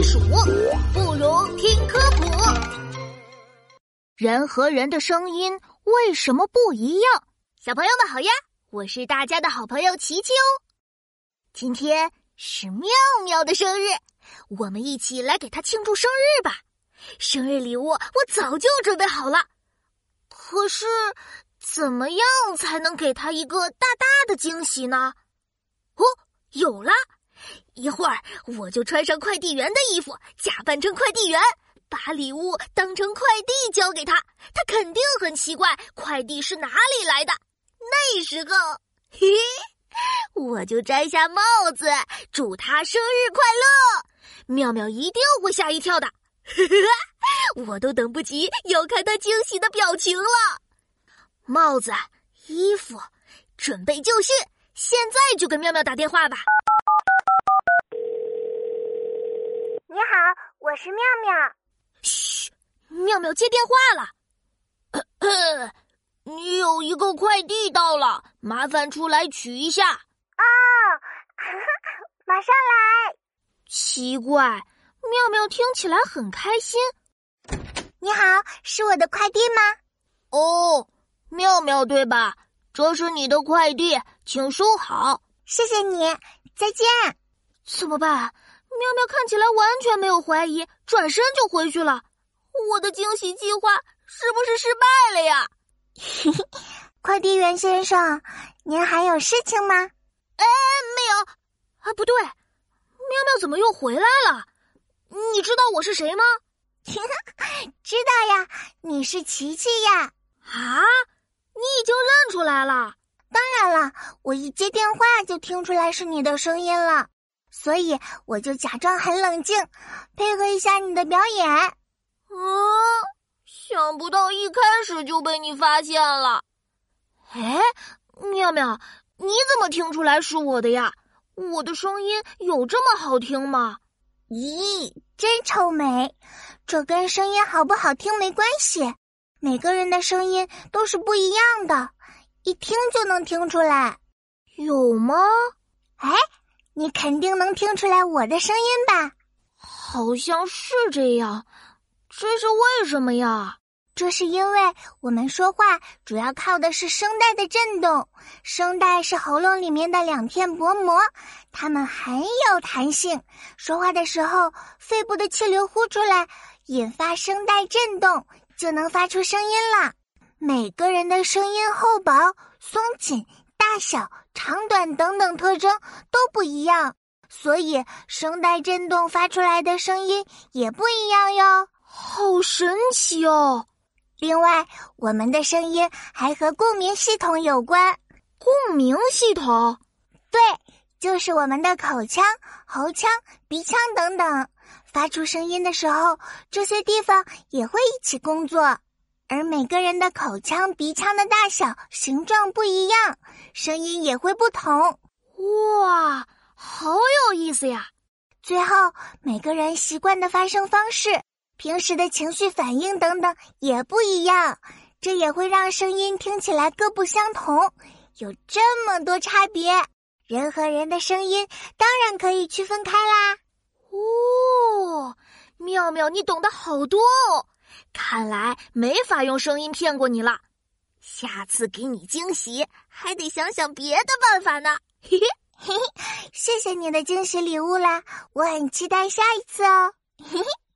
避暑，不如听科普。人和人的声音为什么不一样？小朋友们好呀，我是大家的好朋友琪琪哦。今天是妙妙的生日，我们一起来给她庆祝生日吧。生日礼物我早就准备好了，可是怎么样才能给她一个大大的惊喜呢？哦，有了！一会儿我就穿上快递员的衣服，假扮成快递员，把礼物当成快递交给他。他肯定很奇怪，快递是哪里来的。那时候，嘿，我就摘下帽子，祝他生日快乐。妙妙一定会吓一跳的，我都等不及要看他惊喜的表情了。帽子、衣服，准备就绪，现在就给妙妙打电话吧。你好，我是妙妙。嘘，妙妙接电话了。你有一个快递到了，麻烦出来取一下。哦，马上来。奇怪，妙妙听起来很开心。你好，是我的快递吗？哦，妙妙对吧？这是你的快递，请收好。谢谢你，再见。怎么办？妙妙看起来完全没有怀疑，转身就回去了。我的惊喜计划是不是失败了呀？嘿嘿，快递员先生，您还有事情吗？哎，没有。啊，不对，喵喵怎么又回来了？你知道我是谁吗？知道呀，你是琪琪呀。啊，你已经认出来了？当然了，我一接电话就听出来是你的声音了。所以我就假装很冷静，配合一下你的表演。嗯，想不到一开始就被你发现了。哎，妙妙，你怎么听出来是我的呀？我的声音有这么好听吗？咦，真臭美！这跟声音好不好听没关系，每个人的声音都是不一样的，一听就能听出来。有吗？哎。你肯定能听出来我的声音吧？好像是这样，这是为什么呀？这是因为我们说话主要靠的是声带的震动，声带是喉咙里面的两片薄膜，它们很有弹性。说话的时候，肺部的气流呼出来，引发声带震动，就能发出声音了。每个人的声音厚薄、松紧。大小、长短等等特征都不一样，所以声带振动发出来的声音也不一样哟。好神奇哦！另外，我们的声音还和共鸣系统有关。共鸣系统？对，就是我们的口腔、喉腔、鼻腔等等，发出声音的时候，这些地方也会一起工作。而每个人的口腔、鼻腔的大小、形状不一样，声音也会不同。哇，好有意思呀！最后，每个人习惯的发声方式、平时的情绪反应等等也不一样，这也会让声音听起来各不相同。有这么多差别，人和人的声音当然可以区分开啦。哦，妙妙，你懂得好多哦。看来没法用声音骗过你了，下次给你惊喜还得想想别的办法呢。嘿嘿嘿嘿，谢谢你的惊喜礼物啦，我很期待下一次哦。